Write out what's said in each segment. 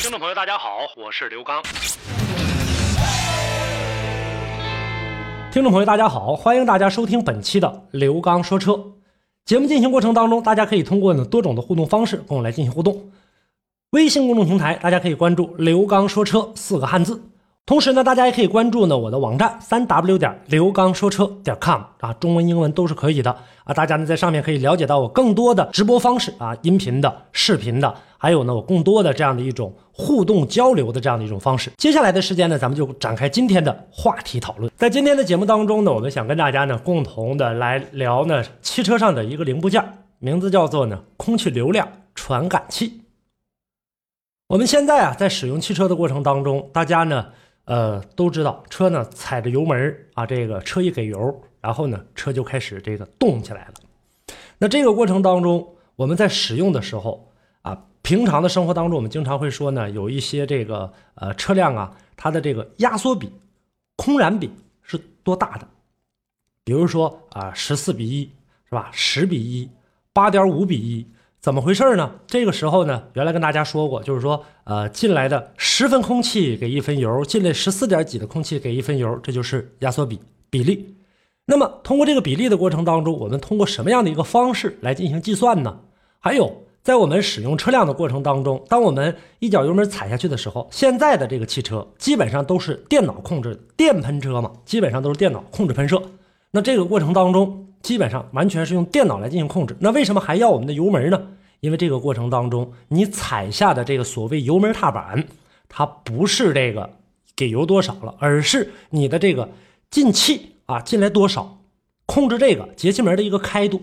听众朋友，大家好，我是刘刚。听众朋友，大家好，欢迎大家收听本期的刘刚说车节目。进行过程当中，大家可以通过呢多种的互动方式跟我来进行互动。微信公众平台，大家可以关注“刘刚说车”四个汉字。同时呢，大家也可以关注呢我的网站三 w 点刘刚说车点 com 啊，中文英文都是可以的啊。大家呢在上面可以了解到我更多的直播方式啊，音频的、视频的，还有呢我更多的这样的一种互动交流的这样的一种方式。接下来的时间呢，咱们就展开今天的话题讨论。在今天的节目当中呢，我们想跟大家呢共同的来聊呢汽车上的一个零部件，名字叫做呢空气流量传感器。我们现在啊在使用汽车的过程当中，大家呢。呃，都知道车呢踩着油门啊，这个车一给油，然后呢车就开始这个动起来了。那这个过程当中，我们在使用的时候啊，平常的生活当中，我们经常会说呢，有一些这个呃车辆啊，它的这个压缩比、空燃比是多大的？比如说啊，十四比一是吧？十比一，八点五比一。怎么回事呢？这个时候呢，原来跟大家说过，就是说，呃，进来的十分空气给一分油，进来十四点几的空气给一分油，这就是压缩比比例。那么通过这个比例的过程当中，我们通过什么样的一个方式来进行计算呢？还有，在我们使用车辆的过程当中，当我们一脚油门踩下去的时候，现在的这个汽车基本上都是电脑控制的电喷车嘛，基本上都是电脑控制喷射。那这个过程当中。基本上完全是用电脑来进行控制。那为什么还要我们的油门呢？因为这个过程当中，你踩下的这个所谓油门踏板，它不是这个给油多少了，而是你的这个进气啊进来多少，控制这个节气门的一个开度。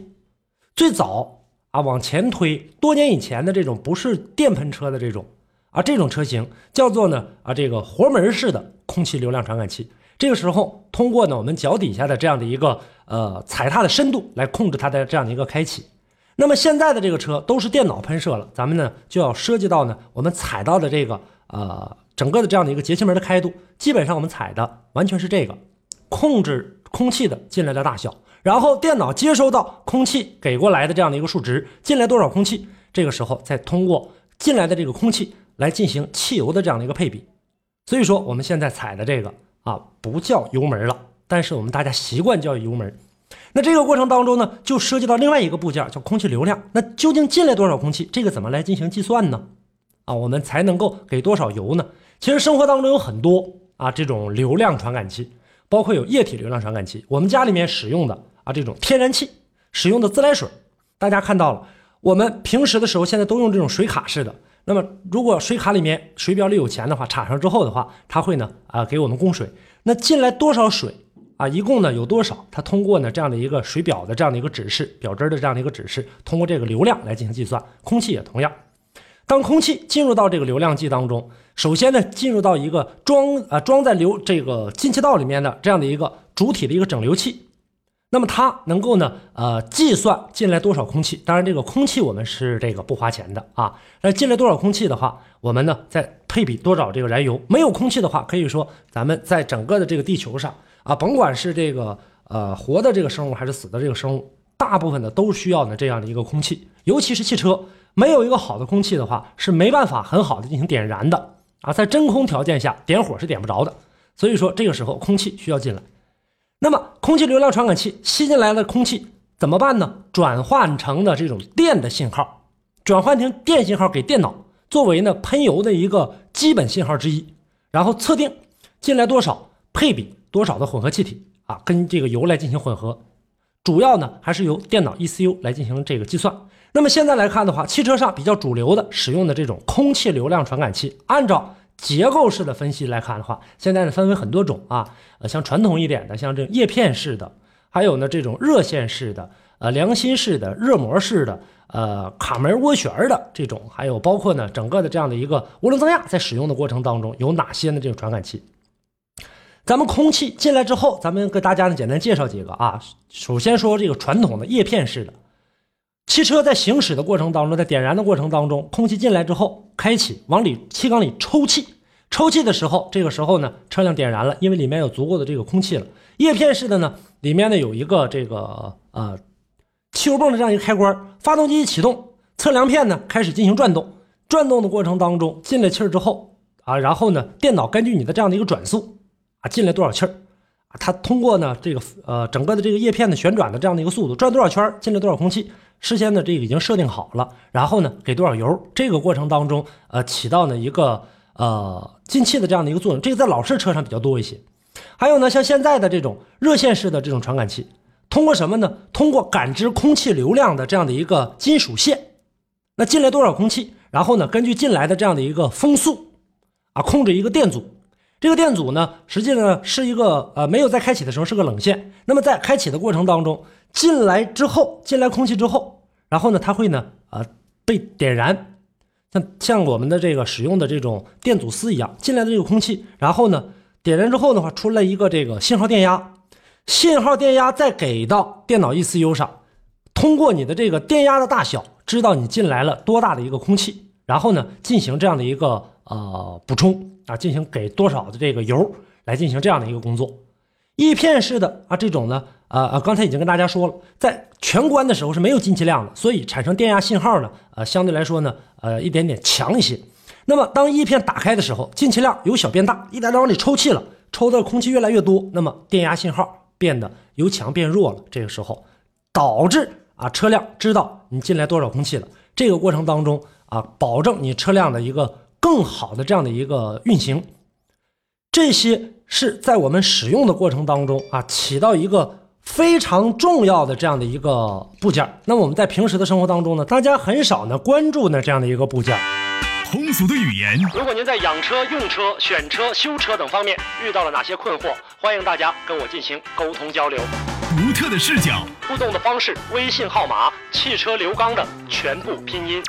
最早啊往前推，多年以前的这种不是电喷车的这种啊这种车型叫做呢啊这个活门式的空气流量传感器。这个时候，通过呢我们脚底下的这样的一个呃踩踏的深度来控制它的这样的一个开启。那么现在的这个车都是电脑喷射了，咱们呢就要涉及到呢我们踩到的这个呃整个的这样的一个节气门的开度，基本上我们踩的完全是这个控制空气的进来的大小，然后电脑接收到空气给过来的这样的一个数值，进来多少空气，这个时候再通过进来的这个空气来进行汽油的这样的一个配比。所以说我们现在踩的这个。啊，不叫油门了，但是我们大家习惯叫油门。那这个过程当中呢，就涉及到另外一个部件，叫空气流量。那究竟进来多少空气？这个怎么来进行计算呢？啊，我们才能够给多少油呢？其实生活当中有很多啊这种流量传感器，包括有液体流量传感器。我们家里面使用的啊这种天然气使用的自来水，大家看到了，我们平时的时候现在都用这种水卡式的。那么，如果水卡里面水表里有钱的话，插上之后的话，它会呢啊给我们供水。那进来多少水啊？一共呢有多少？它通过呢这样的一个水表的这样的一个指示，表针的这样的一个指示，通过这个流量来进行计算。空气也同样，当空气进入到这个流量计当中，首先呢进入到一个装啊装在流这个进气道里面的这样的一个主体的一个整流器。那么它能够呢，呃，计算进来多少空气。当然，这个空气我们是这个不花钱的啊。那进来多少空气的话，我们呢再配比多少这个燃油。没有空气的话，可以说咱们在整个的这个地球上啊，甭管是这个呃活的这个生物还是死的这个生物，大部分的都需要呢这样的一个空气。尤其是汽车，没有一个好的空气的话，是没办法很好的进行点燃的啊。在真空条件下，点火是点不着的。所以说，这个时候空气需要进来。那么，空气流量传感器吸进来的空气怎么办呢？转换成的这种电的信号，转换成电信号给电脑，作为呢喷油的一个基本信号之一。然后测定进来多少，配比多少的混合气体啊，跟这个油来进行混合。主要呢还是由电脑 ECU 来进行这个计算。那么现在来看的话，汽车上比较主流的使用的这种空气流量传感器，按照。结构式的分析来看的话，现在呢分为很多种啊，呃，像传统一点的，像这种叶片式的，还有呢这种热线式的，呃，良心式的，热膜式的，呃卡门涡旋的这种，还有包括呢整个的这样的一个涡轮增压，在使用的过程当中有哪些呢？这种传感器？咱们空气进来之后，咱们给大家呢简单介绍几个啊。首先说这个传统的叶片式的汽车在行驶的过程当中，在点燃的过程当中，空气进来之后，开启往里气缸里抽气，抽气的时候，这个时候呢车辆点燃了，因为里面有足够的这个空气了。叶片式的呢，里面呢有一个这个呃汽油泵的这样一个开关，发动机一启动，测量片呢开始进行转动，转动的过程当中进了气儿之后啊，然后呢电脑根据你的这样的一个转速啊。进来多少气儿啊？它通过呢这个呃整个的这个叶片的旋转的这样的一个速度，转多少圈进来多少空气，事先呢这个已经设定好了。然后呢给多少油，这个过程当中呃起到呢一个呃进气的这样的一个作用。这个在老式车上比较多一些。还有呢像现在的这种热线式的这种传感器，通过什么呢？通过感知空气流量的这样的一个金属线，那进来多少空气，然后呢根据进来的这样的一个风速啊控制一个电阻。这个电阻呢，实际上是一个呃，没有在开启的时候是个冷线。那么在开启的过程当中，进来之后，进来空气之后，然后呢，它会呢呃被点燃，像像我们的这个使用的这种电阻丝一样，进来的这个空气，然后呢点燃之后的话，出来一个这个信号电压，信号电压再给到电脑 ECU 上，通过你的这个电压的大小，知道你进来了多大的一个空气，然后呢进行这样的一个呃补充。啊，进行给多少的这个油来进行这样的一个工作，叶片式的啊这种呢，呃呃，刚才已经跟大家说了，在全关的时候是没有进气量的，所以产生电压信号呢，呃，相对来说呢，呃，一点点强一些。那么当叶片打开的时候，进气量由小变大，一点点往里抽气了，抽的空气越来越多，那么电压信号变得由强变弱了。这个时候导致啊车辆知道你进来多少空气了，这个过程当中啊，保证你车辆的一个。更好的这样的一个运行，这些是在我们使用的过程当中啊，起到一个非常重要的这样的一个部件。那么我们在平时的生活当中呢，大家很少呢关注呢这样的一个部件。通俗的语言。如果您在养车、用车、选车、修车等方面遇到了哪些困惑，欢迎大家跟我进行沟通交流。独特的视角，互动的方式，微信号码：汽车刘刚的全部拼音。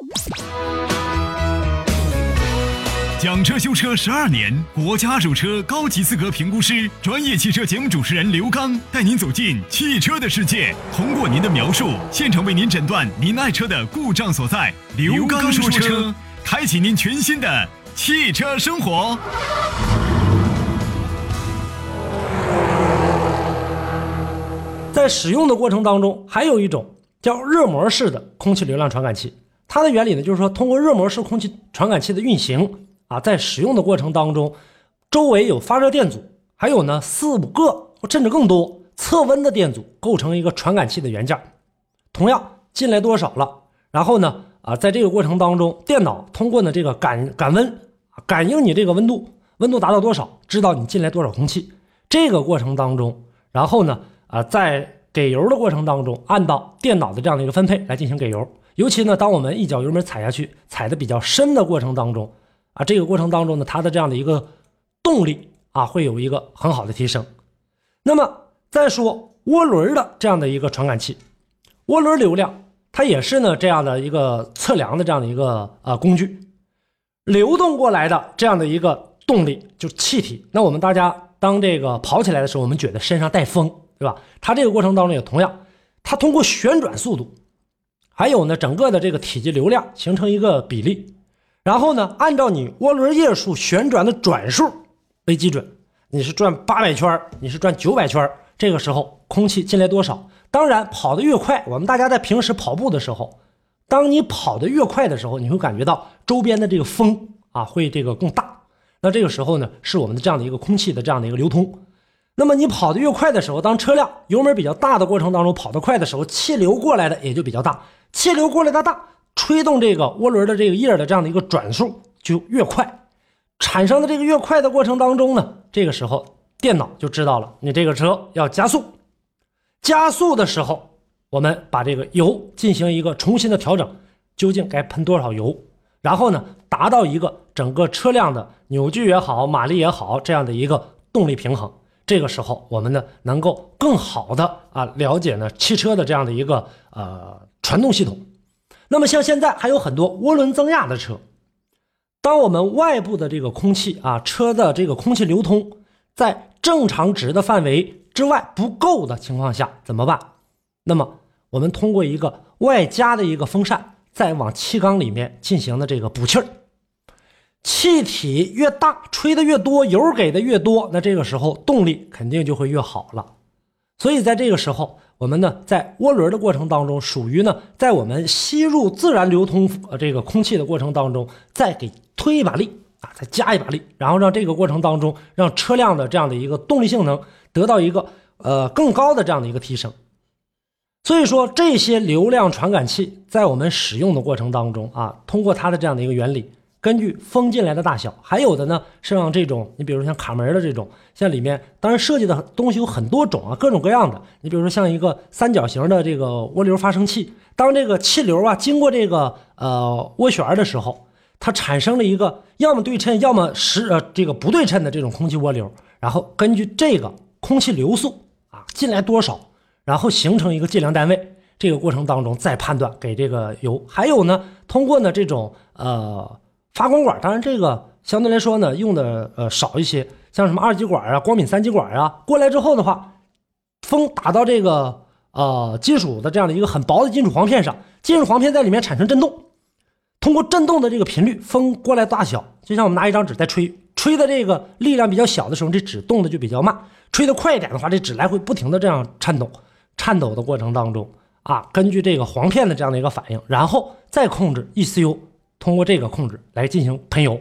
讲车修车十二年，国家二手车高级资格评估师，专业汽车节目主持人刘刚带您走进汽车的世界，通过您的描述，现场为您诊断您爱车的故障所在。刘刚说车，开启您全新的汽车生活。在使用的过程当中，还有一种叫热膜式的空气流量传感器，它的原理呢，就是说通过热膜式空气传感器的运行。啊，在使用的过程当中，周围有发热电阻，还有呢四五个甚至更多测温的电阻构成一个传感器的元件。同样进来多少了，然后呢啊，在这个过程当中，电脑通过呢这个感感温，感应你这个温度，温度达到多少，知道你进来多少空气。这个过程当中，然后呢啊，在给油的过程当中，按照电脑的这样的一个分配来进行给油。尤其呢，当我们一脚油门踩下去，踩的比较深的过程当中。啊，这个过程当中呢，它的这样的一个动力啊，会有一个很好的提升。那么再说涡轮的这样的一个传感器，涡轮流量它也是呢这样的一个测量的这样的一个呃工具，流动过来的这样的一个动力就是气体。那我们大家当这个跑起来的时候，我们觉得身上带风，对吧？它这个过程当中也同样，它通过旋转速度，还有呢整个的这个体积流量形成一个比例。然后呢，按照你涡轮叶数旋转的转数为基准，你是转八百圈你是转九百圈这个时候空气进来多少？当然，跑得越快，我们大家在平时跑步的时候，当你跑得越快的时候，你会感觉到周边的这个风啊会这个更大。那这个时候呢，是我们的这样的一个空气的这样的一个流通。那么你跑得越快的时候，当车辆油门比较大的过程当中跑得快的时候，气流过来的也就比较大，气流过来的大。吹动这个涡轮的这个叶的这样的一个转速就越快，产生的这个越快的过程当中呢，这个时候电脑就知道了你这个车要加速，加速的时候，我们把这个油进行一个重新的调整，究竟该喷多少油，然后呢，达到一个整个车辆的扭矩也好，马力也好这样的一个动力平衡。这个时候，我们呢能够更好的啊了解呢汽车的这样的一个呃传动系统。那么像现在还有很多涡轮增压的车，当我们外部的这个空气啊，车的这个空气流通在正常值的范围之外不够的情况下怎么办？那么我们通过一个外加的一个风扇，再往气缸里面进行的这个补气儿。气体越大，吹的越多，油给的越多，那这个时候动力肯定就会越好了。所以在这个时候，我们呢在涡轮的过程当中，属于呢在我们吸入自然流通呃这个空气的过程当中，再给推一把力啊，再加一把力，然后让这个过程当中让车辆的这样的一个动力性能得到一个呃更高的这样的一个提升。所以说这些流量传感器在我们使用的过程当中啊，通过它的这样的一个原理。根据风进来的大小，还有的呢是让这种，你比如像卡门的这种，像里面当然设计的东西有很多种啊，各种各样的。你比如说像一个三角形的这个涡流发生器，当这个气流啊经过这个呃涡旋的时候，它产生了一个要么对称，要么是呃这个不对称的这种空气涡流，然后根据这个空气流速啊进来多少，然后形成一个计量单位，这个过程当中再判断给这个油。还有呢，通过呢这种呃。发光管，当然这个相对来说呢，用的呃少一些，像什么二极管啊、光敏三极管啊，过来之后的话，风打到这个呃金属的这样的一个很薄的金属簧片上，金属簧片在里面产生震动，通过震动的这个频率，风过来大小，就像我们拿一张纸在吹，吹的这个力量比较小的时候，这纸动的就比较慢；吹的快一点的话，这纸来回不停的这样颤抖，颤抖的过程当中啊，根据这个簧片的这样的一个反应，然后再控制 ECU。通过这个控制来进行喷油，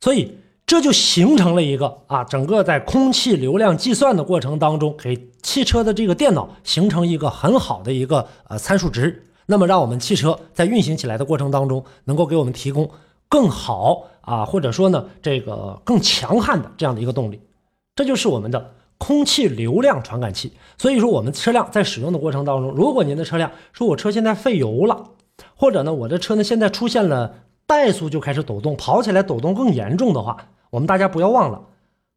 所以这就形成了一个啊，整个在空气流量计算的过程当中，给汽车的这个电脑形成一个很好的一个呃参数值，那么让我们汽车在运行起来的过程当中，能够给我们提供更好啊，或者说呢这个更强悍的这样的一个动力，这就是我们的空气流量传感器。所以说，我们车辆在使用的过程当中，如果您的车辆说我车现在费油了，或者呢我的车呢现在出现了。怠速就开始抖动，跑起来抖动更严重的话，我们大家不要忘了，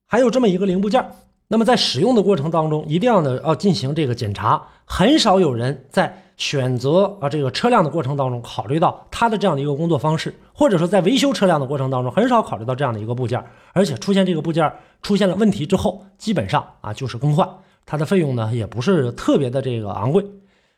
还有这么一个零部件。那么在使用的过程当中，一定要呢要进行这个检查。很少有人在选择啊这个车辆的过程当中考虑到它的这样的一个工作方式，或者说在维修车辆的过程当中，很少考虑到这样的一个部件。而且出现这个部件出现了问题之后，基本上啊就是更换，它的费用呢也不是特别的这个昂贵。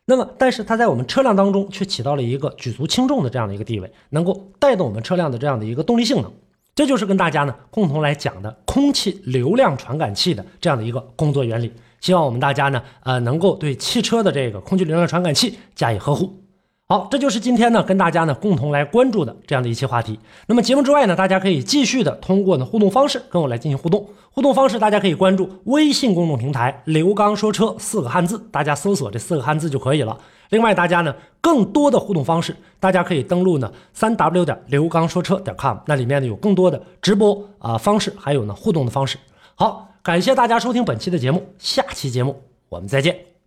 那么，但是它在我们车辆当中却起到了一个举足轻重的这样的一个地位，能够带动我们车辆的这样的一个动力性能。这就是跟大家呢共同来讲的空气流量传感器的这样的一个工作原理。希望我们大家呢，呃，能够对汽车的这个空气流量传感器加以呵护。好，这就是今天呢跟大家呢共同来关注的这样的一期话题。那么节目之外呢，大家可以继续的通过呢互动方式跟我来进行互动。互动方式大家可以关注微信公众平台“刘刚说车”四个汉字，大家搜索这四个汉字就可以了。另外，大家呢更多的互动方式，大家可以登录呢三 w 点刘刚说车点 com，那里面呢有更多的直播啊方式，还有呢互动的方式。好，感谢大家收听本期的节目，下期节目我们再见。